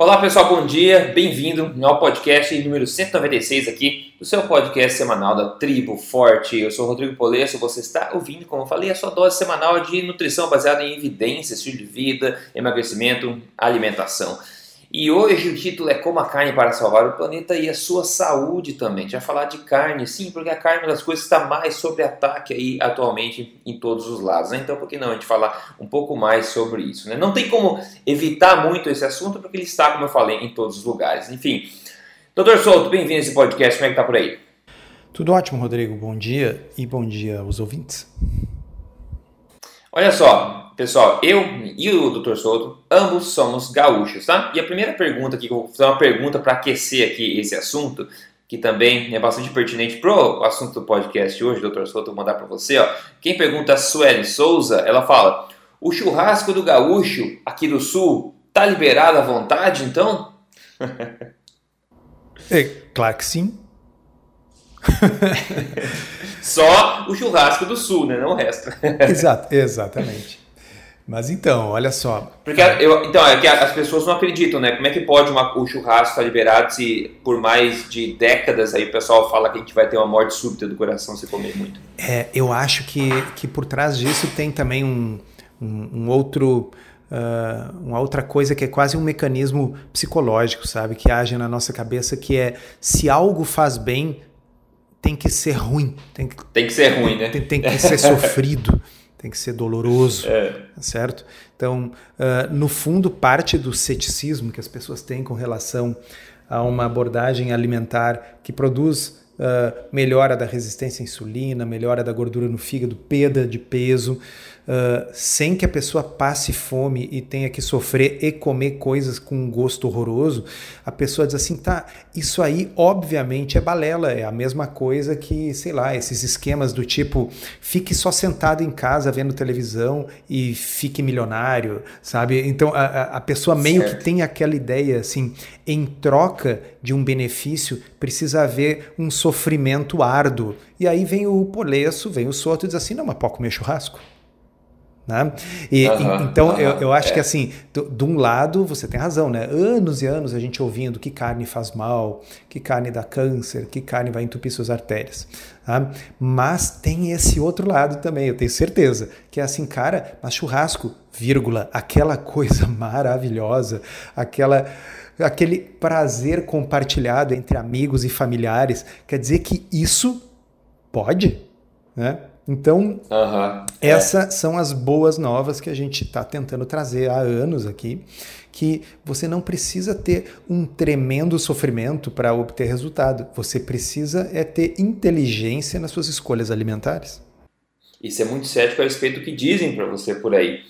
Olá pessoal, bom dia, bem-vindo ao podcast número 196 aqui do seu podcast semanal da Tribo Forte. Eu sou Rodrigo Polesso, você está ouvindo, como eu falei, a sua dose semanal de nutrição baseada em evidências, estilo de vida, emagrecimento, alimentação. E hoje o título é Como a carne para salvar o planeta e a sua saúde também. A gente vai falar de carne, sim, porque a carne é uma das coisas que está mais sob ataque aí atualmente em todos os lados. Né? Então, por que não a gente falar um pouco mais sobre isso? Né? Não tem como evitar muito esse assunto, porque ele está, como eu falei, em todos os lugares. Enfim, doutor Souto, bem-vindo a esse podcast. Como é que tá por aí? Tudo ótimo, Rodrigo. Bom dia e bom dia aos ouvintes. Olha só, pessoal, eu e o Dr. Souto, ambos somos gaúchos, tá? E a primeira pergunta aqui, que eu vou fazer uma pergunta para aquecer aqui esse assunto, que também é bastante pertinente pro assunto do podcast hoje, Dr. Souto, vou mandar para você, ó. Quem pergunta a Sueli Souza, ela fala: "O churrasco do gaúcho aqui do sul tá liberado à vontade, então?" é, claro que sim. Só o churrasco do sul, né? Não o resto. Exato, exatamente. Mas então, olha só. Porque eu, então, é que as pessoas não acreditam, né? Como é que pode uma, o churrasco estar liberado se por mais de décadas aí o pessoal fala que a gente vai ter uma morte súbita do coração se comer muito? É, eu acho que, que por trás disso tem também um, um, um outro. Uh, uma outra coisa que é quase um mecanismo psicológico, sabe? Que age na nossa cabeça, que é se algo faz bem, tem que ser ruim. Tem que, tem que ser ruim, né? Tem, tem, que ser sofrido, tem que ser doloroso, é. Tá certo? Então, uh, no fundo, parte do ceticismo que as pessoas têm com relação a uma abordagem alimentar que produz uh, melhora da resistência à insulina, melhora da gordura no fígado, perda de peso, uh, sem que a pessoa passe fome e tenha que sofrer e comer coisas com um gosto horroroso, a pessoa diz assim, tá, isso aí obviamente é balela, é a mesma coisa que, sei lá, esses esquemas do tipo, fique só sentado em casa vendo televisão e fique milionário, sabe? Então a, a pessoa meio certo. que tem aquela ideia assim, em troca de um benefício precisa haver um sofrimento árduo. E aí vem o poleço, vem o soto e diz assim, não, mas pode comer churrasco. Né? E, uhum, então uhum, eu, eu, acho é. que assim, de um lado você tem razão, né? Anos e anos a gente ouvindo que carne faz mal, que carne dá câncer, que carne vai entupir suas artérias. Tá? Mas tem esse outro lado também, eu tenho certeza, que é assim, cara, mas churrasco, vírgula, aquela coisa maravilhosa, aquela aquele prazer compartilhado entre amigos e familiares, quer dizer que isso pode, né? Então, uhum, essas é. são as boas novas que a gente está tentando trazer há anos aqui, que você não precisa ter um tremendo sofrimento para obter resultado. Você precisa é ter inteligência nas suas escolhas alimentares. Isso é muito cético a respeito do que dizem para você por aí.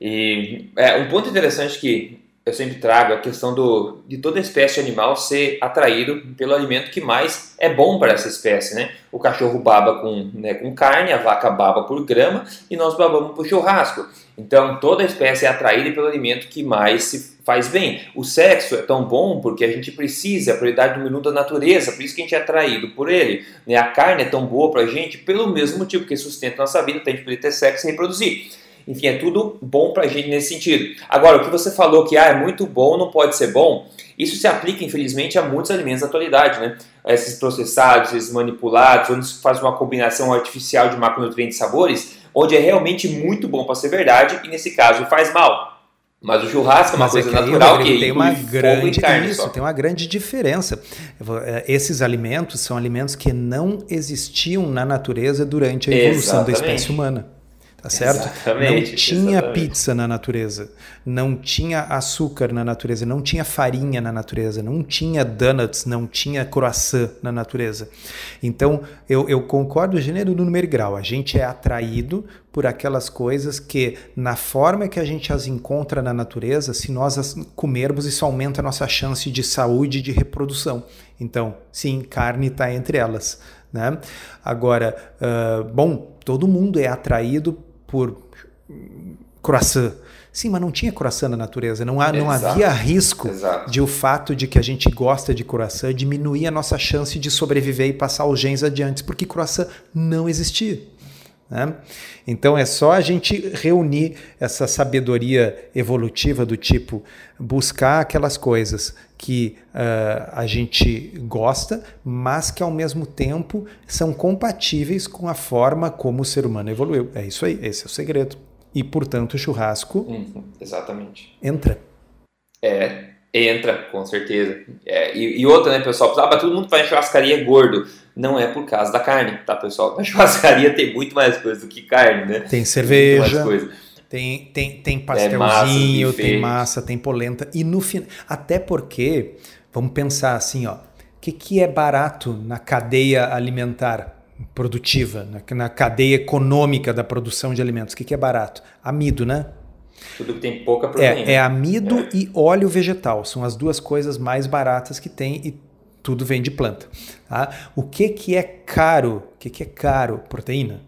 E é, um ponto interessante que eu sempre trago a questão do, de toda espécie animal ser atraído pelo alimento que mais é bom para essa espécie, né? O cachorro baba com, né, com carne, a vaca baba por grama e nós babamos por churrasco. Então toda espécie é atraída pelo alimento que mais se faz bem. O sexo é tão bom porque a gente precisa, a prioridade do minuto da natureza, por isso que a gente é atraído por ele. Né? A carne é tão boa para a gente pelo mesmo motivo que sustenta nossa vida, então a poder ter sexo e reproduzir. Enfim, é tudo bom para a gente nesse sentido. Agora, o que você falou que ah, é muito bom, não pode ser bom, isso se aplica, infelizmente, a muitos alimentos da atualidade, né? Esses processados, esses manipulados, onde se faz uma combinação artificial de macronutrientes e sabores, onde é realmente muito bom para ser verdade e, nesse caso, faz mal. Mas o churrasco é uma Mas coisa é que natural que tem uma grande isso, tem uma grande diferença. É, esses alimentos são alimentos que não existiam na natureza durante a evolução Exatamente. da espécie humana tá certo? Exatamente, não tinha exatamente. pizza na natureza, não tinha açúcar na natureza, não tinha farinha na natureza, não tinha donuts, não tinha croissant na natureza. Então, eu, eu concordo gênero, número e grau. A gente é atraído por aquelas coisas que, na forma que a gente as encontra na natureza, se nós as comermos, isso aumenta a nossa chance de saúde e de reprodução. Então, sim, carne está entre elas. Né? Agora, uh, bom, todo mundo é atraído por croissant. Sim, mas não tinha croissant na natureza. Não, há, não havia risco Exato. de o fato de que a gente gosta de croissant diminuir a nossa chance de sobreviver e passar os genes adiante, porque croissant não existia. Né? Então é só a gente reunir essa sabedoria evolutiva do tipo buscar aquelas coisas que uh, a gente gosta, mas que ao mesmo tempo são compatíveis com a forma como o ser humano evoluiu. É isso aí, esse é o segredo. E portanto o churrasco. Uhum, exatamente. Entra. É, entra, com certeza. É, e, e, outra, né, pessoal? Ah, todo mundo que vai em churrascaria é gordo não é por causa da carne, tá, pessoal? Na churrascaria tem muito mais coisa do que carne, né? Tem cerveja. Tem, tem, tem pastelzinho, é massa, tem massa, tem polenta. E no final. Até porque, vamos pensar assim, ó. O que, que é barato na cadeia alimentar produtiva, na, na cadeia econômica da produção de alimentos? O que, que é barato? Amido, né? Tudo que tem pouca proteína. É, é amido é. e óleo vegetal. São as duas coisas mais baratas que tem e tudo vem de planta. Tá? O que, que é caro? O que, que é caro? Proteína.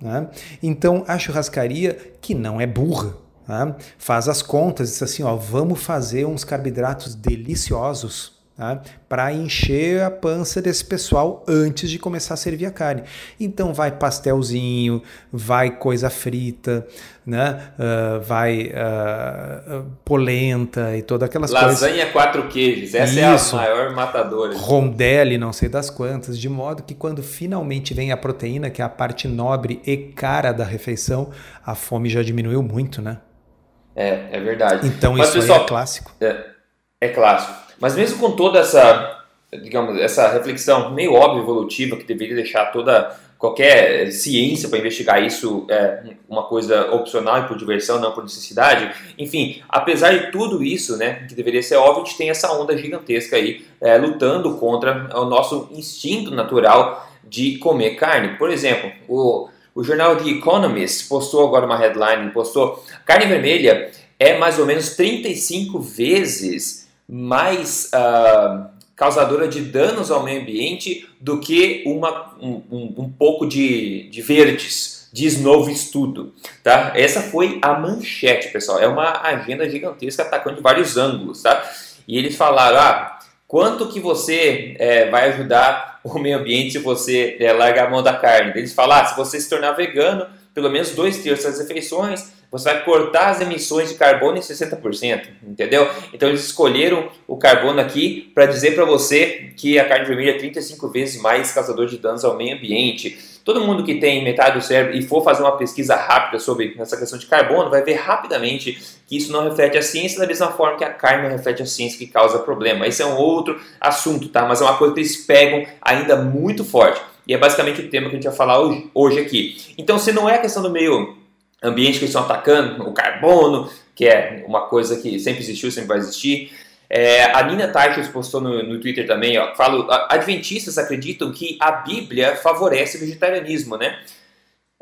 Né? Então, a churrascaria, que não é burra, né? faz as contas diz assim: ó, vamos fazer uns carboidratos deliciosos Tá? para encher a pança desse pessoal antes de começar a servir a carne. Então vai pastelzinho, vai coisa frita, né? Uh, vai uh, polenta e todas aquelas Lasanha coisas. Lasanha quatro queijos, essa Isso. é a maior matadora. Rondelli, não sei das quantas, de modo que quando finalmente vem a proteína, que é a parte nobre e cara da refeição, a fome já diminuiu muito, né? É, é verdade. Então Mas, isso pessoal, é clássico. É, é clássico. Mas mesmo com toda essa, digamos, essa reflexão meio óbvia evolutiva que deveria deixar toda qualquer ciência para investigar isso é uma coisa opcional e por diversão, não por necessidade. Enfim, apesar de tudo isso, né, que deveria ser óbvio, a gente tem essa onda gigantesca aí é, lutando contra o nosso instinto natural de comer carne. Por exemplo, o, o jornal The Economist postou agora uma headline, postou carne vermelha é mais ou menos 35 vezes mais uh, causadora de danos ao meio ambiente do que uma, um, um, um pouco de, de verdes, diz novo estudo. Tá? Essa foi a manchete, pessoal. É uma agenda gigantesca atacando de vários ângulos. Tá? E eles falaram, ah, quanto que você é, vai ajudar o meio ambiente se você é, largar a mão da carne? Eles falaram, ah, se você se tornar vegano, pelo menos dois terços das refeições, você vai cortar as emissões de carbono em 60%, entendeu? Então eles escolheram o carbono aqui para dizer para você que a carne vermelha é 35 vezes mais causador de danos ao meio ambiente. Todo mundo que tem metade do cérebro e for fazer uma pesquisa rápida sobre essa questão de carbono vai ver rapidamente que isso não reflete a ciência da mesma forma que a carne reflete a ciência que causa problema. Esse é um outro assunto, tá? Mas é uma coisa que eles pegam ainda muito forte. E é basicamente o tema que a gente vai falar hoje, hoje aqui. Então, se não é a questão do meio ambiente que eles estão atacando, o carbono, que é uma coisa que sempre existiu, sempre vai existir. É, a Nina Teichels postou no, no Twitter também, ó, falo, adventistas acreditam que a Bíblia favorece o vegetarianismo, né?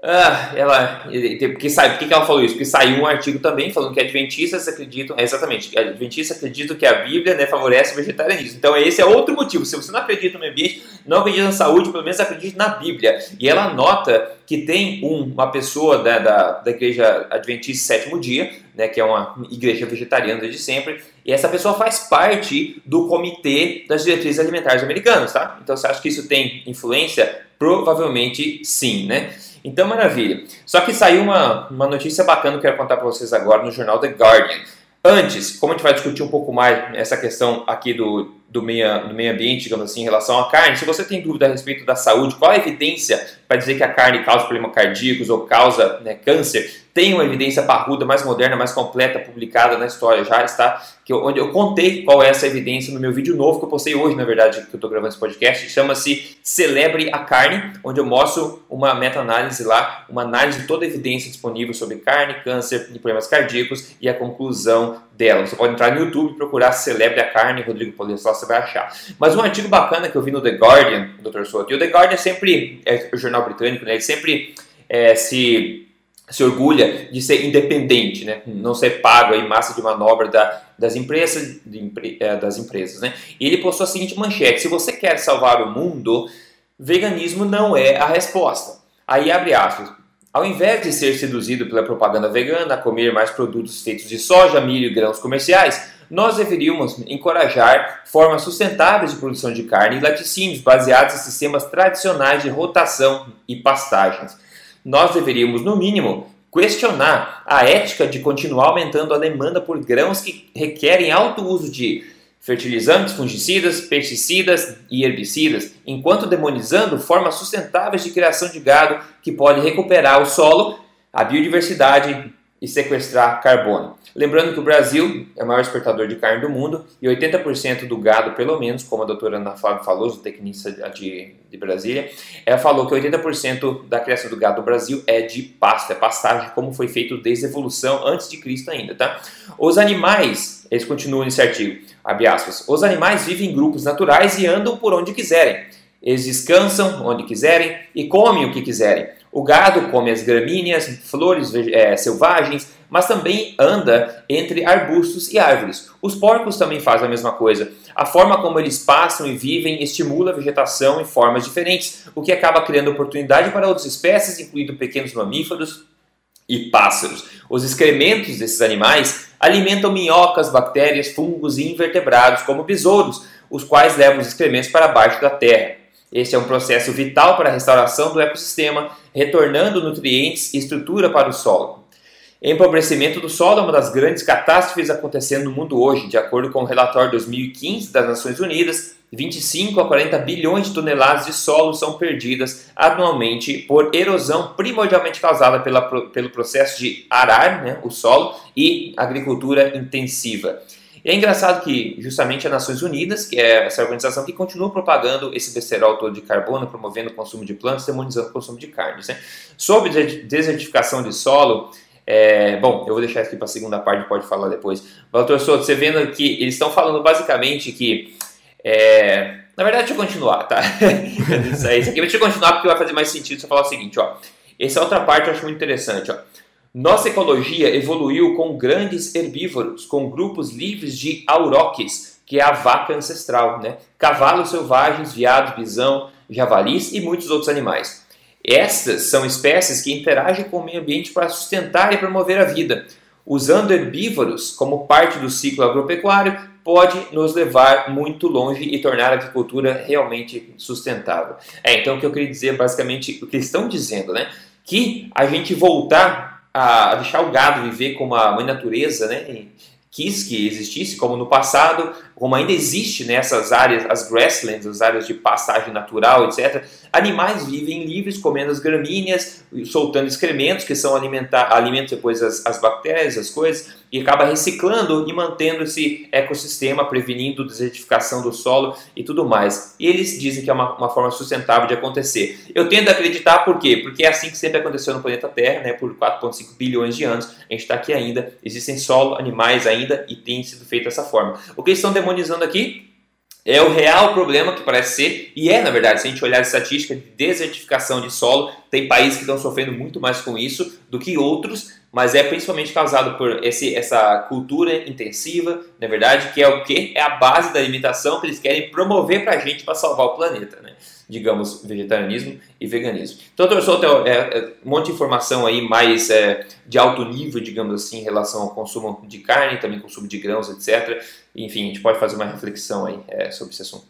Ah, ela, porque sabe, por que ela falou isso? Porque saiu um artigo também falando que adventistas acreditam, é exatamente, adventistas acreditam que a Bíblia né, favorece o vegetarianismo. Então esse é outro motivo. Se você não acredita no ambiente, não acredita na saúde, pelo menos acredite na Bíblia. E ela nota que tem um, uma pessoa né, da, da igreja adventista sétimo dia, né, que é uma igreja vegetariana desde sempre, e essa pessoa faz parte do comitê das diretrizes alimentares americanas, tá? Então você acha que isso tem influência? Provavelmente sim, né? Então, maravilha. Só que saiu uma, uma notícia bacana que eu quero contar para vocês agora no jornal The Guardian. Antes, como a gente vai discutir um pouco mais essa questão aqui do, do, meio, do meio ambiente, digamos assim, em relação à carne, se você tem dúvida a respeito da saúde, qual a evidência para dizer que a carne causa problemas cardíacos ou causa né, câncer, tem uma evidência parruda, mais moderna, mais completa, publicada na história já está, que eu, onde eu contei qual é essa evidência no meu vídeo novo que eu postei hoje, na verdade, que eu estou gravando esse podcast, chama-se Celebre a Carne, onde eu mostro uma meta-análise lá, uma análise de toda a evidência disponível sobre carne, câncer e problemas cardíacos e a conclusão dela. Você pode entrar no YouTube e procurar Celebre a Carne, Rodrigo Polestal, você vai achar. Mas um artigo bacana que eu vi no The Guardian, Dr. Souto, e o The Guardian sempre, é o jornal britânico, né, ele sempre é, se se orgulha de ser independente, né? não ser pago em massa de manobra da, das empresas, é, das empresas, né? E ele postou a seguinte manchete: se você quer salvar o mundo, veganismo não é a resposta. Aí abre aspas. Ao invés de ser seduzido pela propaganda vegana a comer mais produtos feitos de soja, milho e grãos comerciais, nós deveríamos encorajar formas sustentáveis de produção de carne e laticínios baseados em sistemas tradicionais de rotação e pastagens. nós deveríamos, no mínimo, questionar a ética de continuar aumentando a demanda por grãos que requerem alto uso de fertilizantes, fungicidas, pesticidas e herbicidas, enquanto demonizando formas sustentáveis de criação de gado que pode recuperar o solo, a biodiversidade e sequestrar carbono. Lembrando que o Brasil é o maior exportador de carne do mundo e 80% do gado, pelo menos, como a doutora Ana Flávia falou, tecnista de, de Brasília, ela falou que 80% da criação do gado do Brasil é de pasto, é pastagem, como foi feito desde a evolução antes de Cristo ainda, tá? Os animais, eles continuam nesse artigo, abre aspas, os animais vivem em grupos naturais e andam por onde quiserem. Eles descansam onde quiserem e comem o que quiserem. O gado come as gramíneas, flores é, selvagens, mas também anda entre arbustos e árvores. Os porcos também fazem a mesma coisa. A forma como eles passam e vivem estimula a vegetação em formas diferentes, o que acaba criando oportunidade para outras espécies, incluindo pequenos mamíferos e pássaros. Os excrementos desses animais alimentam minhocas, bactérias, fungos e invertebrados, como besouros, os quais levam os excrementos para baixo da terra. Este é um processo vital para a restauração do ecossistema, retornando nutrientes e estrutura para o solo. Empobrecimento do solo é uma das grandes catástrofes acontecendo no mundo hoje. De acordo com o relatório 2015 das Nações Unidas, 25 a 40 bilhões de toneladas de solo são perdidas anualmente por erosão primordialmente causada pela, pelo processo de arar né, o solo e agricultura intensiva. E é engraçado que justamente as Nações Unidas, que é essa organização que continua propagando esse besterol todo de carbono, promovendo o consumo de plantas, demonizando o consumo de carnes. Né? Sobre desertificação de solo, é, bom, eu vou deixar aqui para a segunda parte, pode falar depois. Doutor Soto, você vendo que eles estão falando basicamente que. É, na verdade, deixa eu continuar, tá? isso aqui, deixa eu continuar porque vai fazer mais sentido se eu falar o seguinte, ó. Essa outra parte eu acho muito interessante, ó. Nossa ecologia evoluiu com grandes herbívoros, com grupos livres de auroques, que é a vaca ancestral, né? cavalos selvagens, viados, bisão, javalis e muitos outros animais. Estas são espécies que interagem com o meio ambiente para sustentar e promover a vida. Usando herbívoros como parte do ciclo agropecuário, pode nos levar muito longe e tornar a agricultura realmente sustentável. É, então o que eu queria dizer basicamente o que eles estão dizendo, né? Que a gente voltar a deixar o gado viver como a mãe natureza, né? quis que existisse, como no passado, como ainda existe nessas áreas, as grasslands, as áreas de pastagem natural, etc. Animais vivem livres, comendo as gramíneas, soltando excrementos, que são alimentar, alimentos depois as, as bactérias, as coisas, e acaba reciclando e mantendo esse ecossistema, prevenindo desertificação do solo e tudo mais. E eles dizem que é uma, uma forma sustentável de acontecer. Eu tendo a acreditar por quê? Porque é assim que sempre aconteceu no planeta Terra, né, por 4,5 bilhões de anos. A gente está aqui ainda, existem solo, animais ainda e tem sido feito dessa forma. O que eles estão demonizando aqui é o real problema que parece ser, e é na verdade, se a gente olhar a estatística de desertificação de solo, tem países que estão sofrendo muito mais com isso do que outros, mas é principalmente causado por esse, essa cultura intensiva, na verdade, que é o que? É a base da alimentação que eles querem promover para a gente para salvar o planeta, né? digamos, vegetarianismo e veganismo. Então, doutor Souto, é, é, um monte de informação aí mais é, de alto nível, digamos assim, em relação ao consumo de carne, também consumo de grãos, etc. Enfim, a gente pode fazer uma reflexão aí é, sobre esse assunto.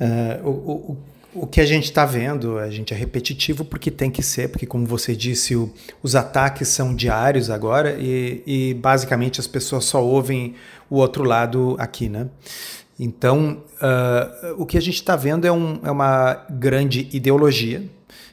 Uh, o, o, o que a gente está vendo, a gente é repetitivo porque tem que ser, porque como você disse, o, os ataques são diários agora e, e, basicamente as pessoas só ouvem o outro lado aqui, né? Então, uh, o que a gente está vendo é, um, é, uma grande ideologia,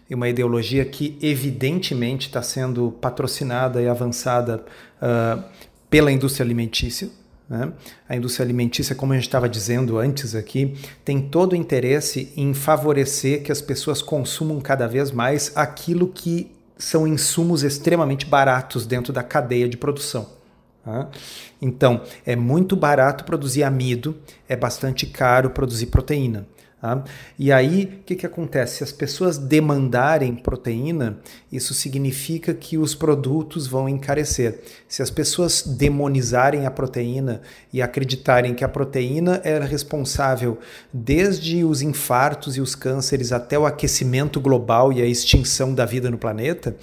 uma ideologia que evidentemente está sendo patrocinada e avançada uh, pela indústria alimentícia. Né? A indústria alimentícia, como a gente estava dizendo antes aqui, tem todo o interesse em favorecer que as pessoas consumam cada vez mais aquilo que são insumos extremamente baratos dentro da cadeia de produção. Tá? Então, é muito barato produzir amido, é bastante caro produzir proteína. Tá? E aí, o que, que acontece? Se as pessoas demandarem proteína, isso significa que os produtos vão encarecer. Se as pessoas demonizarem a proteína e acreditarem que a proteína era responsável desde os infartos e os cânceres até o aquecimento global e a extinção da vida no planeta,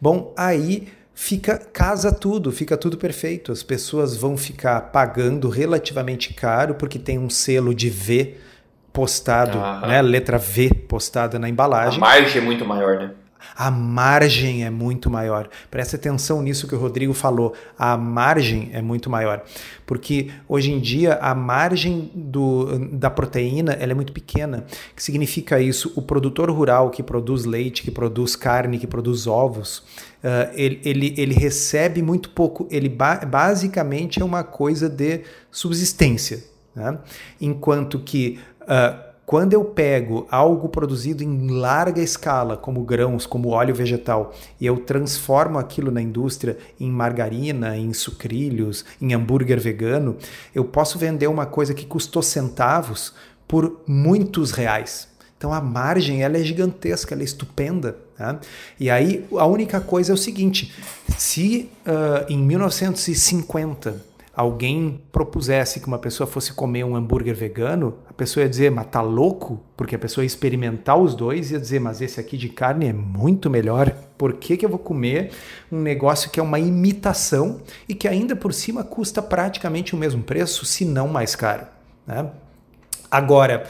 bom, aí fica casa tudo, fica tudo perfeito. As pessoas vão ficar pagando relativamente caro porque tem um selo de V postado, né, letra V postada na embalagem. A margem é muito maior, né? A margem é muito maior. Preste atenção nisso que o Rodrigo falou. A margem é muito maior. Porque hoje em dia a margem do, da proteína ela é muito pequena. O que significa isso? O produtor rural que produz leite, que produz carne, que produz ovos, uh, ele, ele, ele recebe muito pouco. Ele ba basicamente é uma coisa de subsistência. Né? Enquanto que. Uh, quando eu pego algo produzido em larga escala, como grãos, como óleo vegetal, e eu transformo aquilo na indústria em margarina, em sucrilhos, em hambúrguer vegano, eu posso vender uma coisa que custou centavos por muitos reais. Então a margem ela é gigantesca, ela é estupenda. Né? E aí a única coisa é o seguinte: se uh, em 1950 alguém propusesse que uma pessoa fosse comer um hambúrguer vegano, a pessoa ia dizer, mas tá louco? Porque a pessoa ia experimentar os dois e ia dizer, mas esse aqui de carne é muito melhor. Por que, que eu vou comer um negócio que é uma imitação e que ainda por cima custa praticamente o mesmo preço, se não mais caro? Né? Agora,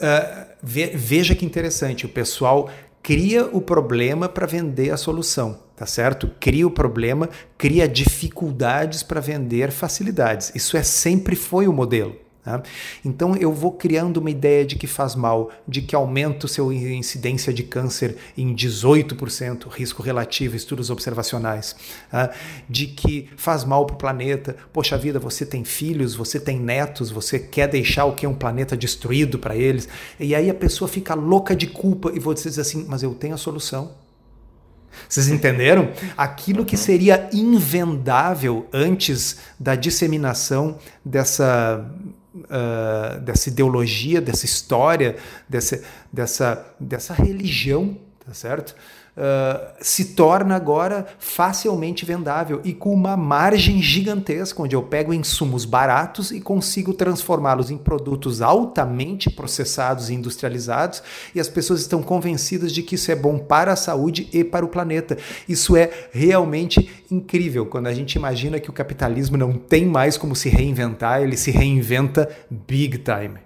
uh, veja que interessante, o pessoal cria o problema para vender a solução tá certo? Cria o problema, cria dificuldades para vender facilidades. Isso é sempre foi o modelo. Tá? Então eu vou criando uma ideia de que faz mal, de que aumenta o seu incidência de câncer em 18%, risco relativo, estudos observacionais, tá? de que faz mal para o planeta. Poxa vida, você tem filhos, você tem netos, você quer deixar o que um planeta destruído para eles. E aí a pessoa fica louca de culpa e vou dizer assim, mas eu tenho a solução. Vocês entenderam? Aquilo que seria invendável antes da disseminação dessa, uh, dessa ideologia, dessa história, dessa, dessa, dessa religião, tá certo? Uh, se torna agora facilmente vendável e com uma margem gigantesca, onde eu pego insumos baratos e consigo transformá-los em produtos altamente processados e industrializados, e as pessoas estão convencidas de que isso é bom para a saúde e para o planeta. Isso é realmente incrível quando a gente imagina que o capitalismo não tem mais como se reinventar, ele se reinventa big time.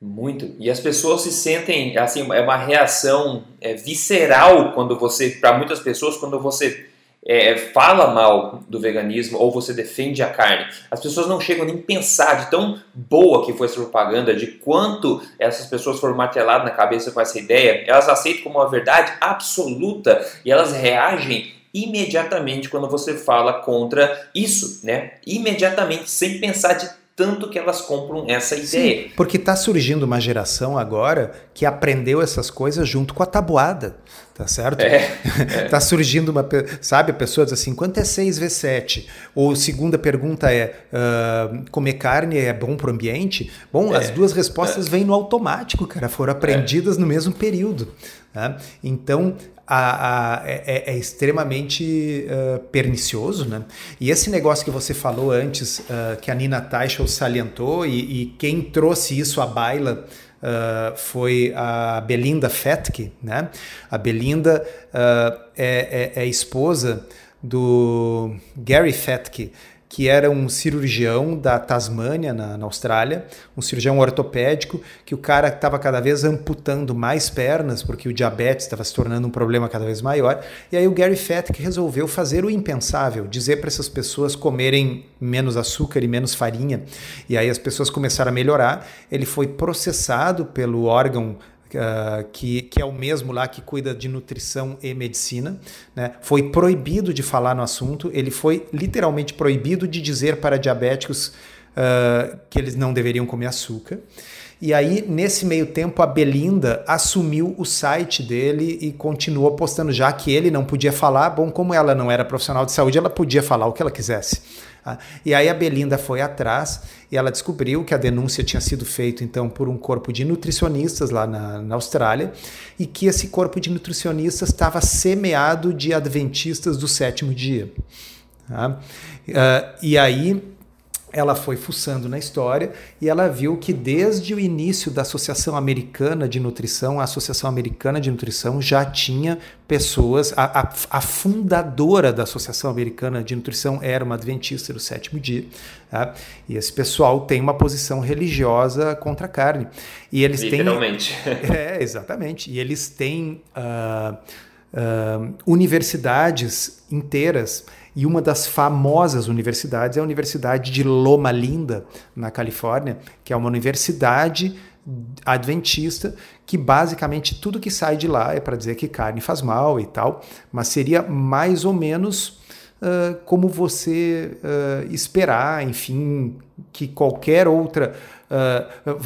Muito. E as pessoas se sentem, assim, é uma reação é, visceral quando você, para muitas pessoas, quando você é, fala mal do veganismo ou você defende a carne. As pessoas não chegam nem a pensar de tão boa que foi essa propaganda, de quanto essas pessoas foram marteladas na cabeça com essa ideia. Elas aceitam como uma verdade absoluta e elas reagem imediatamente quando você fala contra isso, né? Imediatamente, sem pensar de tanto que elas compram essa ideia. Sim, porque está surgindo uma geração agora que aprendeu essas coisas junto com a tabuada, tá certo? É, é. tá surgindo uma, sabe, a pessoa diz assim, quanto é 6 vezes 7? Ou segunda pergunta é, uh, comer carne é bom para o ambiente? Bom, é, as duas respostas é. vêm no automático, cara, foram aprendidas no mesmo período. Né? Então, a, a, é, é, é, extremamente uh, pernicioso, né? E esse negócio que você falou antes, uh, que a Nina Teichel salientou, e, e quem trouxe isso à baila uh, foi a Belinda Fetke, né? A Belinda é, é, é esposa do Gary Fetke, que era um cirurgião da Tasmânia, na, na Austrália, um cirurgião ortopédico, que o cara estava cada vez amputando mais pernas, porque o diabetes estava se tornando um problema cada vez maior. E aí o Gary Fetk resolveu fazer o impensável, dizer para essas pessoas comerem menos açúcar e menos farinha. E aí as pessoas começaram a melhorar. Ele foi processado pelo órgão Uh, que, que, é o mesmo lá que cuida de nutrição e medicina, né? foi proibido de falar no assunto, ele foi literalmente proibido de dizer para diabéticos uh, que eles não deveriam comer açúcar. E aí, nesse meio tempo, a Belinda assumiu o site dele e continuou postando, já que ele não podia falar. Bom, como ela não era profissional de saúde, ela podia falar o que ela quisesse. Ah, e aí a Belinda foi atrás e ela descobriu que a denúncia tinha sido feita então por um corpo de nutricionistas lá na, na Austrália e que esse corpo de nutricionistas estava semeado de adventistas do sétimo dia. Tá? Uh, e aí ela foi fuçando na história e ela viu que desde o início da Associação Americana de Nutrição, a Associação Americana de Nutrição já tinha pessoas, a, a, a fundadora da Associação Americana de Nutrição era uma adventista do sétimo dia, tá? e esse pessoal tem uma posição religiosa contra a carne. E eles Literalmente. têm... É, exatamente. E eles têm... Uh, uh, universidades inteiras e uma das famosas universidades é a Universidade de Loma Linda, na Califórnia, que é uma universidade adventista que basicamente tudo que sai de lá é para dizer que carne faz mal e tal, mas seria mais ou menos uh, como você uh, esperar, enfim, que qualquer outra Uh,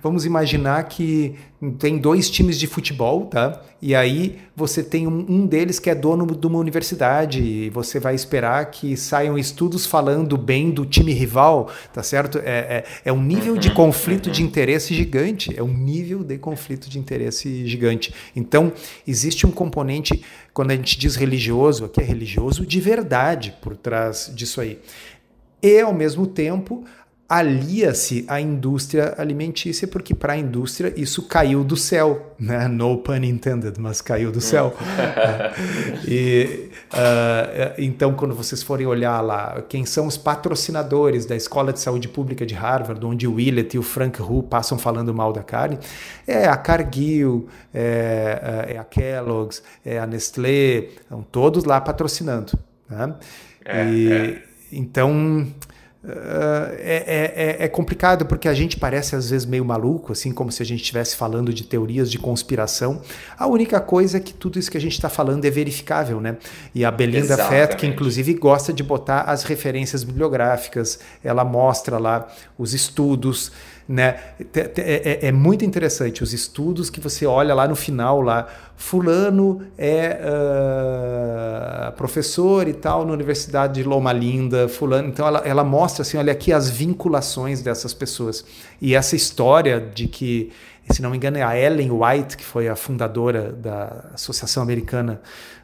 vamos imaginar que tem dois times de futebol, tá? E aí você tem um, um, deles que é dono de uma universidade e você vai esperar que saiam estudos falando bem do time rival, tá certo? É, é, é um nível de conflito de interesse gigante, é um nível de conflito de interesse gigante. Então, existe um componente, quando a gente diz religioso, aqui é religioso de verdade por trás disso aí. E, ao mesmo tempo, alia-se à indústria alimentícia, porque para a indústria isso caiu do céu, né? no pun intended, mas caiu do céu. e, uh, então, quando vocês forem olhar lá, quem são os patrocinadores da Escola de Saúde Pública de Harvard, onde o Willett e o Frank Hu passam falando mal da carne, é a Cargill, é, é a Kellogg's, é a Nestlé, estão todos lá patrocinando. Né? É, e, é. Então, é, é, é, complicado porque a gente parece às vezes meio maluco, assim como se a gente estivesse falando de teorias de conspiração. A única coisa é que tudo isso que a gente está falando é verificável, né? E a Belinda Fett, que inclusive gosta de botar as referências bibliográficas, ela mostra lá os estudos, né? É, é, é, muito interessante os estudos que você olha lá no final lá. Fulano é uh, professor e tal na Universidade de Loma Linda, fulano. Então ela, ela mostra assim, olha aqui as vinculações dessas pessoas. E essa história de que se não me engano, é a Ellen White, que foi a fundadora da Associação Americana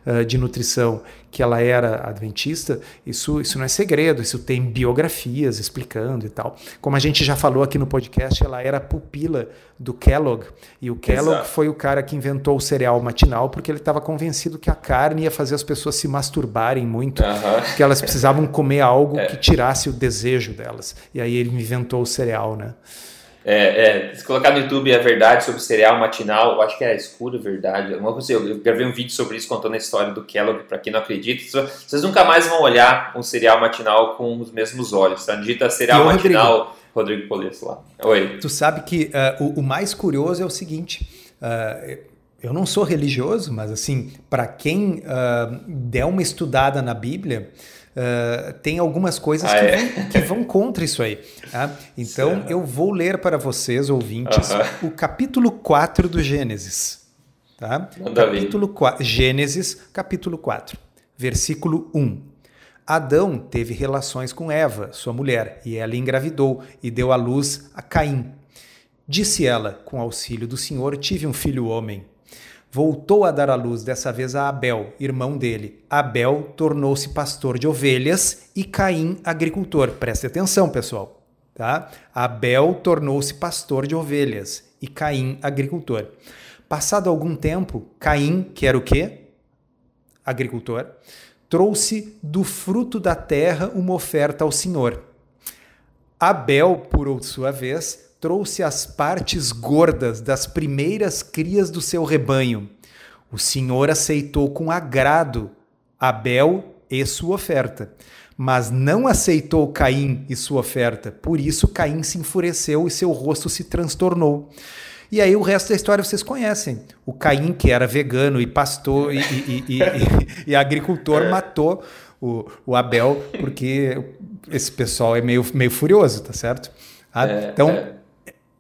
uh, de Nutrição, que ela era adventista, isso, isso não é segredo, isso tem biografias explicando e tal. Como a gente já falou aqui no podcast, ela era pupila do Kellogg, e o Kellogg Exato. foi o cara que inventou o cereal matinal, porque ele estava convencido que a carne ia fazer as pessoas se masturbarem muito, uh -huh. que elas precisavam comer algo é. que tirasse o desejo delas. E aí ele inventou o cereal, né? É, é, se colocar no YouTube a verdade sobre o cereal matinal, eu acho que era escuro verdade. Eu gravei um vídeo sobre isso contando a história do Kellogg, para quem não acredita. Vocês nunca mais vão olhar um cereal matinal com os mesmos olhos, tá? Digita cereal matinal Rodrigo, Rodrigo lá. Oi. Tu sabe que uh, o, o, mais curioso é o seguinte. Uh, eu não sou religioso, mas assim, para quem uh, der uma estudada na Bíblia, uh, tem algumas coisas ah, que, é? vão, que, vão, contra isso aí. Tá? Então, eu vou ler para vocês, ouvintes, uh -huh. o capítulo 4 do Gênesis. Tá? capítulo 4, Gênesis, capítulo 4, versículo 1. Adão teve relações com Eva, sua mulher, e ela engravidou e deu à luz a Caim. Disse ela: Com auxílio do Senhor, tive um filho homem voltou a dar à luz, dessa vez a Abel, irmão dele. Abel tornou-se pastor de ovelhas e Caim agricultor. Preste atenção, pessoal. Tá? Abel tornou-se pastor de ovelhas e Caim agricultor. Passado algum tempo, Caim, que era o quê? Agricultor, trouxe do fruto da terra uma oferta ao Senhor. Abel, por sua vez, trouxe as partes gordas das primeiras crias do seu rebanho. O Senhor aceitou com agrado Abel e sua oferta, mas não aceitou Caim e sua oferta. Por isso Caim se enfureceu e seu rosto se transtornou. E aí o resto da história vocês conhecem. O Caim, que era vegano e pastor e, e, e, e agricultor, matou o, o, Abel, porque esse pessoal é meio, meio furioso, tá certo? Ah, é, então, é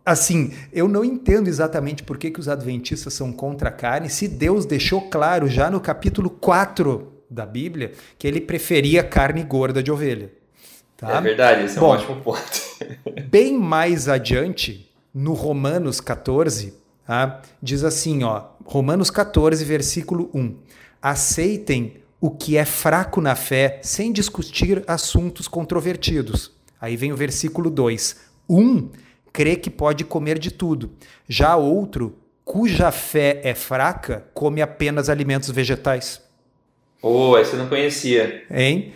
assim, eu não entendo exatamente por que, que os adventistas são contra a carne, se Deus deixou claro já no capítulo 4 da Bíblia que ele preferia carne gorda de ovelha. Tá? É verdade, esse é um ótimo ponto. bem mais adiante, no Romanos 14, tá? diz assim, ó, Romanos 14, versículo 1. Aceitem o que é fraco na fé sem discutir assuntos controvertidos. Aí vem o versículo 2. Um crê que pode comer de tudo. Já outro, cuja fé é fraca, come apenas alimentos vegetais. Oh, essa eu não conhecia. Hein?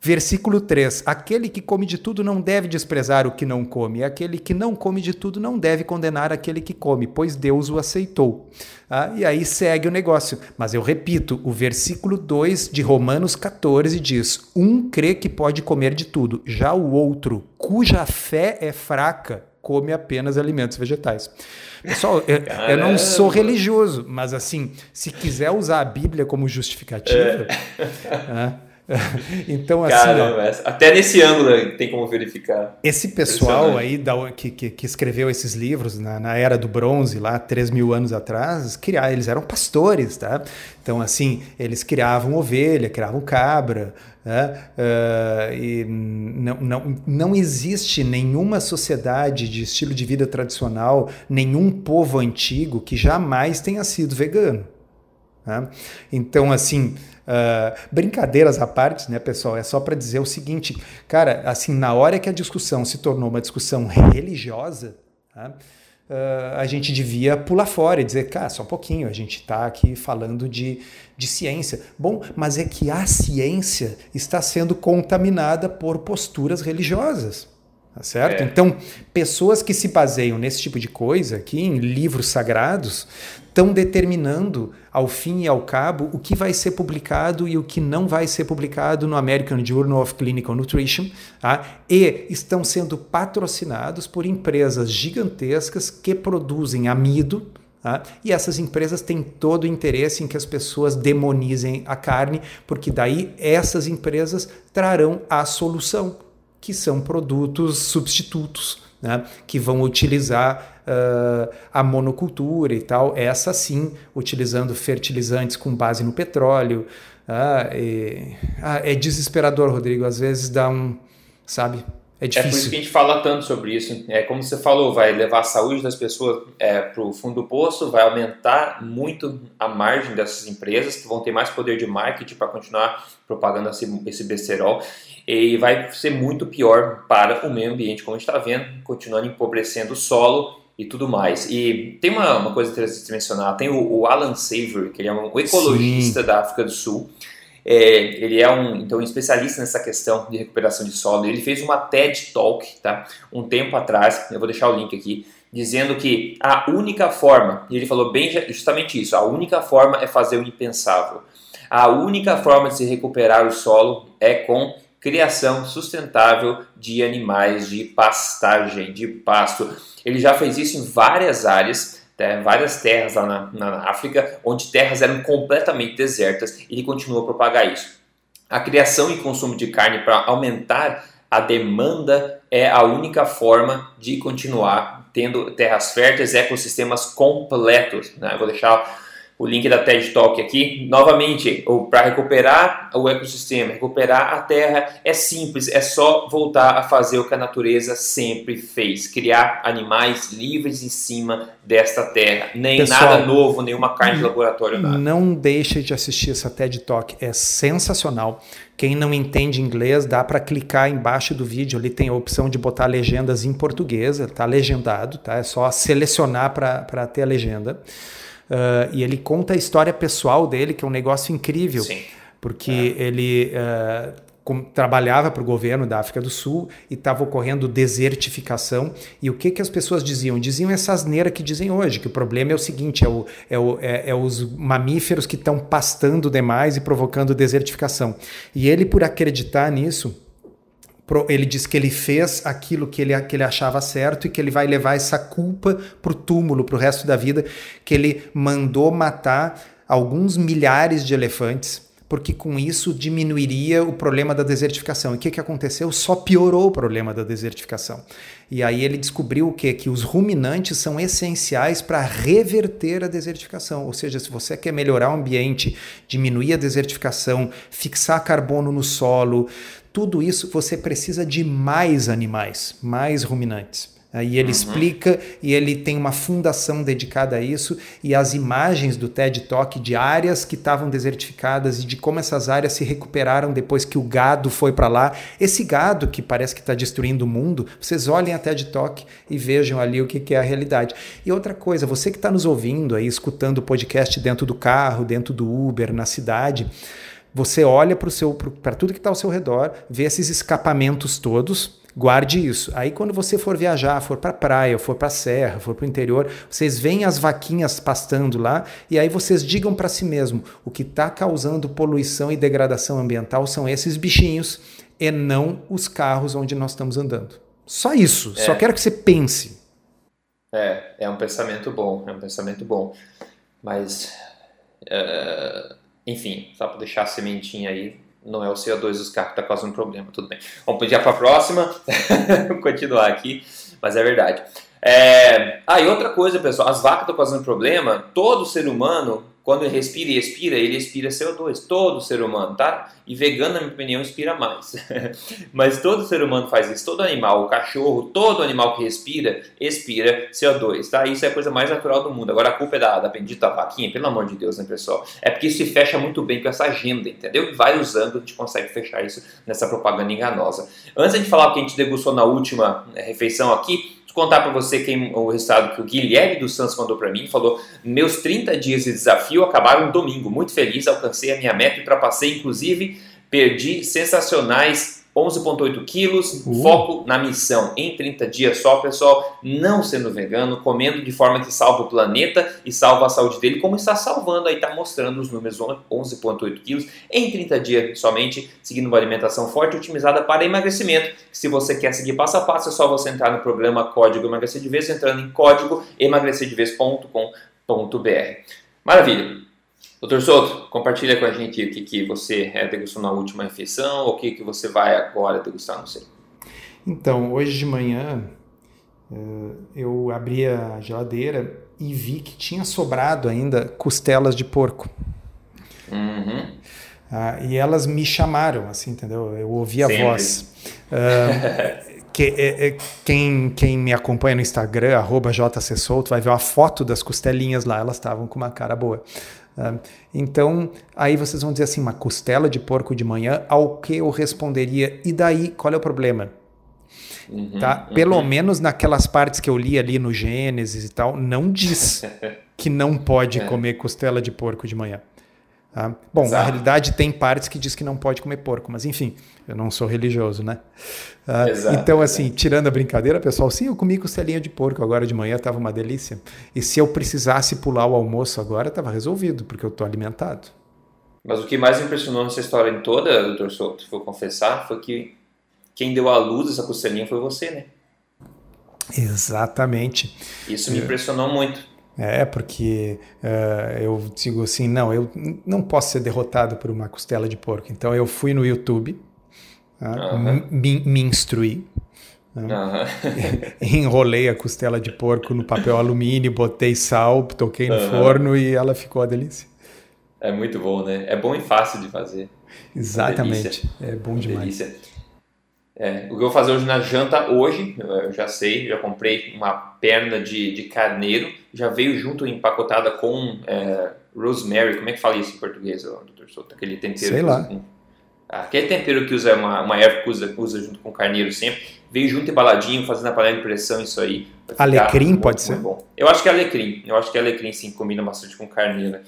Versículo 3: Aquele que come de tudo não deve desprezar o que não come, aquele que não come de tudo não deve condenar aquele que come, pois Deus o aceitou. Ah, e aí segue o negócio. Mas eu repito: o versículo 2 de Romanos 14 diz: Um crê que pode comer de tudo, já o outro, cuja fé é fraca, come apenas alimentos vegetais. Pessoal, eu, eu, não sou religioso, mas assim, se quiser usar a Bíblia como justificativa. É. então, assim. Caramba, ó, até nesse ângulo tem como verificar. Esse pessoal aí da, que, que, que, escreveu esses livros na, na, era do bronze, lá 3 mil anos atrás, criar, eles eram pastores, tá? Então, assim, eles criavam ovelha, criavam cabra. Né? Uh, e não, não, não existe nenhuma sociedade de estilo de vida tradicional, nenhum povo antigo que jamais tenha sido vegano. Né? Então, assim, uh, brincadeiras à parte, né, pessoal? É só para dizer o seguinte, cara, assim, na hora que a discussão se tornou uma discussão religiosa, uh, a gente devia pular fora e dizer, cara, só um pouquinho, a gente está aqui falando de, de ciência. Bom, mas é que a ciência está sendo contaminada por posturas religiosas. Tá certo? É. Então, pessoas que se baseiam nesse tipo de coisa aqui, em livros sagrados, estão determinando, ao fim e ao cabo, o que vai ser publicado e o que não vai ser publicado no American Journal of Clinical Nutrition, tá? e estão sendo patrocinados por empresas gigantescas que produzem amido. Tá? E essas empresas têm todo o interesse em que as pessoas demonizem a carne, porque daí essas empresas trarão a solução, que são produtos substitutos né, que vão utilizar uh, a monocultura e tal, essa sim, utilizando fertilizantes com base no petróleo. Uh, e, uh, é desesperador, Rodrigo, às vezes dá um, sabe, é difícil. É por isso que a gente fala tanto sobre isso. É como você falou, vai levar a saúde das pessoas é, para o fundo do poço, vai aumentar muito a margem dessas empresas que vão ter mais poder de marketing para continuar propagando esse, esse besterol e vai ser muito pior para o meio ambiente, como a gente está vendo, continuando empobrecendo o solo e tudo mais. E tem uma, uma coisa interessante de mencionar, tem o, o Alan Savory, que ele é um ecologista Sim. da África do Sul, é, ele é um, então, um especialista nessa questão de recuperação de solo. Ele fez uma TED Talk tá, um tempo atrás, eu vou deixar o link aqui, dizendo que a única forma, e ele falou bem justamente isso, a única forma é fazer o impensável. A única forma de se recuperar o solo é com criação sustentável de animais de pastagem, de pasto. Ele já fez isso em várias áreas, né, várias terras lá na, na África, onde terras eram completamente desertas, e ele continua a propagar isso. A criação e consumo de carne para aumentar a demanda é a única forma de continuar tendo terras férteis, ecossistemas completos. Né? Vou deixar o link da TED Talk aqui. Novamente, para recuperar o ecossistema, recuperar a terra, é simples, é só voltar a fazer o que a natureza sempre fez: criar animais livres em cima desta terra. Nem Pessoal, nada novo, nenhuma carne de laboratório, nada. Não deixe de assistir essa TED Talk, é sensacional. Quem não entende inglês, dá para clicar embaixo do vídeo, ali tem a opção de botar legendas em português, está legendado, tá? É só selecionar para ter a legenda. Uh, e ele conta a história pessoal dele, que é um negócio incrível. Sim. Porque é. ele uh, com, trabalhava para o governo da África do Sul e estava ocorrendo desertificação. E o que, que as pessoas diziam? Diziam essa asneira que dizem hoje, que o problema é o seguinte: é, o, é, o, é, é os mamíferos que estão pastando demais e provocando desertificação. E ele, por acreditar nisso, ele diz que ele fez aquilo que ele, que ele achava certo e que ele vai levar essa culpa para o túmulo, para o resto da vida, que ele mandou matar alguns milhares de elefantes, porque com isso diminuiria o problema da desertificação. E o que, que aconteceu? Só piorou o problema da desertificação. E aí ele descobriu o quê? Que os ruminantes são essenciais para reverter a desertificação. Ou seja, se você quer melhorar o ambiente, diminuir a desertificação, fixar carbono no solo, tudo isso você precisa de mais animais, mais ruminantes. E ele uhum. explica e ele tem uma fundação dedicada a isso e as imagens do TED Talk de áreas que estavam desertificadas e de como essas áreas se recuperaram depois que o gado foi para lá. Esse gado que parece que está destruindo o mundo, vocês olhem a TED Talk e vejam ali o que, que é a realidade. E outra coisa, você que está nos ouvindo aí, escutando o podcast dentro do carro, dentro do Uber, na cidade, você olha para tudo que está ao seu redor, vê esses escapamentos todos, guarde isso. Aí quando você for viajar, for para praia, for para serra, for para o interior, vocês veem as vaquinhas pastando lá e aí vocês digam para si mesmo, o que está causando poluição e degradação ambiental são esses bichinhos e não os carros onde nós estamos andando. Só isso, é. só quero que você pense. É, é um pensamento bom, é um pensamento bom. Mas, uh, enfim, só para deixar a sementinha aí, não é o CO2 dos carros que está causando problema, tudo bem. Vamos pedir para a próxima, continuar aqui, mas é verdade. É... Ah, e outra coisa, pessoal, as vacas estão causando problema, todo ser humano quando ele respira e expira, ele expira CO2. Todo ser humano, tá? E vegano, na minha opinião, expira mais. Mas todo ser humano faz isso. Todo animal, o cachorro, todo animal que respira, expira CO2, tá? Isso é a coisa mais natural do mundo. Agora a culpa é da, da bendita vaquinha, pelo amor de Deus, né, pessoal? É porque isso se fecha muito bem com essa agenda, entendeu? E vários ângulos a gente consegue fechar isso nessa propaganda enganosa. Antes de falar o que a gente degustou na última né, refeição aqui, contar para você quem, o resultado que o Guilherme dos Santos mandou para mim. Falou: Meus 30 dias de desafio acabaram domingo. Muito feliz, alcancei a minha meta e ultrapassei, inclusive, perdi sensacionais 11,8 quilos, uh. foco na missão em 30 dias só, pessoal, não sendo vegano, comendo de forma que salva o planeta e salva a saúde dele, como está salvando, aí está mostrando os números 11,8 quilos em 30 dias somente, seguindo uma alimentação forte otimizada para emagrecimento. Se você quer seguir passo a passo, é só você entrar no programa Código Emagrecer de Vez, entrando em código emagrecerdevez.com.br. Maravilha! Doutor Souto, compartilha com a gente o que, que você é, degustou na última refeição, ou o que, que você vai agora degustar, não sei. Então, hoje de manhã eh, eu abri a geladeira e vi que tinha sobrado ainda costelas de porco. Uhum. Ah, e elas me chamaram, assim, entendeu? Eu ouvi a Sempre. voz. Uh, que, é, é, quem, quem me acompanha no Instagram, arroba jcsouto, vai ver uma foto das costelinhas lá, elas estavam com uma cara boa. Ah, então, aí vocês vão dizer assim, uma costela de porco de manhã, ao que eu responderia, e daí, qual é o problema? Uhum, tá? Uhum. Pelo menos naquelas partes que eu li ali no Gênesis e tal, não diz que não pode é. comer costela de porco de manhã. Tá? Bom, Exato. na realidade tem partes que diz que não pode comer porco, mas enfim, eu não sou religioso, né? Ah, Exato, então, assim, tirando a brincadeira, pessoal, sim, eu comi costelinha de porco agora de manhã, estava uma delícia. E se eu precisasse pular o almoço agora, estava resolvido, porque eu estou alimentado. Mas o que mais impressionou nessa história em toda, doutor Souto, vou confessar, foi que quem deu à luz essa costelinha foi você, né? Exatamente. Isso me impressionou muito. É, porque uh, eu digo assim, não, eu não posso ser derrotado por uma costela de porco. Então eu fui no YouTube, uh, me, me instruí, uh, enrolei a costela de porco no papel alumínio, botei sal, toquei no forno e ela ficou a delícia. É muito bom, né? É bom e fácil de fazer. Exatamente, é bom demais. Delícia. É, o que eu vou fazer hoje na janta, hoje, eu já sei, já comprei uma perna de, de carneiro, já veio junto empacotada com é, rosemary, como é que fala isso em português, doutor Souto? Aquele tempero. Sei lá. Com, aquele tempero que usa uma, uma erva que usa, usa junto com carneiro sempre, veio junto embaladinho, fazendo a panela de pressão, isso aí. Alecrim muito, pode ser? Bom. Eu acho que é alecrim, eu acho que é alecrim sim, combina bastante com carneiro.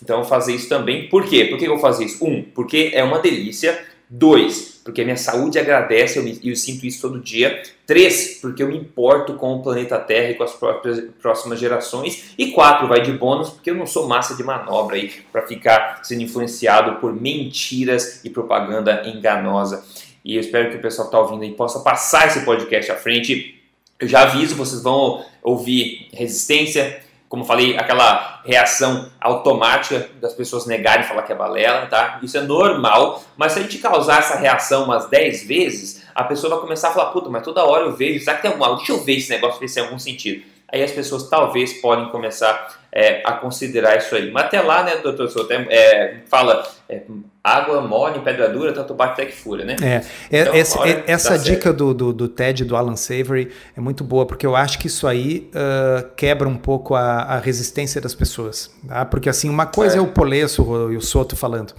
Então eu vou fazer isso também. Por quê? Por que eu vou fazer isso? Um, porque é uma delícia. Dois, porque a minha saúde agradece e eu, eu, sinto isso todo dia. Três, porque eu me importo com o planeta Terra e com as próprias, próximas gerações. E quatro, vai de bônus, porque eu não sou massa de manobra aí para ficar sendo influenciado por mentiras e propaganda enganosa. E eu espero que o pessoal que está ouvindo aí possa passar esse podcast à frente. Eu já aviso, vocês vão ouvir resistência, como falei, aquela reação automática das pessoas negarem falar que é balela, tá? Isso é normal, mas se a gente causar essa reação umas 10 vezes, a pessoa vai começar a falar, puta, mas toda hora eu vejo, será que tem alguma, deixa eu ver esse negócio, ver se tem algum sentido. Aí as pessoas talvez podem começar é, a considerar isso aí. Mas até lá, né, doutor Souto, é, é, fala é, água mole, pedra dura, tanto bate até que fura, né? É, é então, essa, essa dica do, do, do, TED, do Alan Savory, é muito boa, porque eu acho que isso aí uh, quebra um pouco a, a, resistência das pessoas. Tá? Porque assim, uma coisa é, é o Polesso e o Soto falando.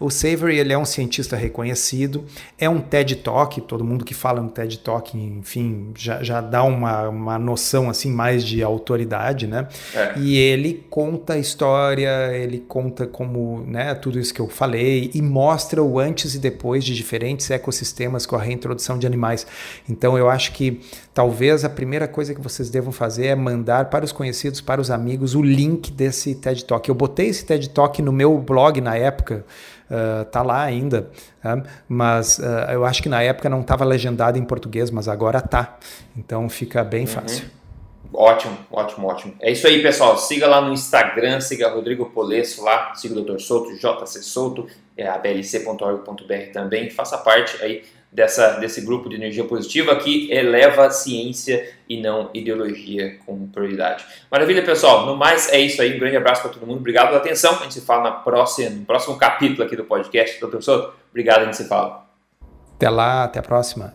O Savory ele é um cientista reconhecido, é um TED Talk, todo mundo que fala no TED Talk, enfim, já, já dá uma, uma noção assim mais de autoridade, né? É. E ele conta a história, ele conta como, né, tudo isso que eu falei e mostra o antes e depois de diferentes ecossistemas com a reintrodução de animais. Então eu acho que talvez a primeira coisa que vocês devam fazer é mandar para os conhecidos, para os amigos, o link desse TED Talk. Eu botei esse TED Talk no meu blog na época, uh, tá lá ainda, uh, mas uh, eu acho que na época não estava legendado em português, mas agora tá. Então fica bem uhum. fácil. Ótimo, ótimo, ótimo. É isso aí, pessoal. Siga lá no Instagram, siga Rodrigo Polesso lá, siga o Dr. Souto, JC Souto, é ablc.org.br também. Faça parte aí dessa, desse grupo de energia positiva que eleva ciência e não ideologia como prioridade. Maravilha, pessoal. No mais, é isso aí. Um grande abraço para todo mundo. Obrigado pela atenção. A gente se fala na próxima, no próximo capítulo aqui do podcast. Dr. Souto, obrigado. A gente se fala. Até lá, até a próxima.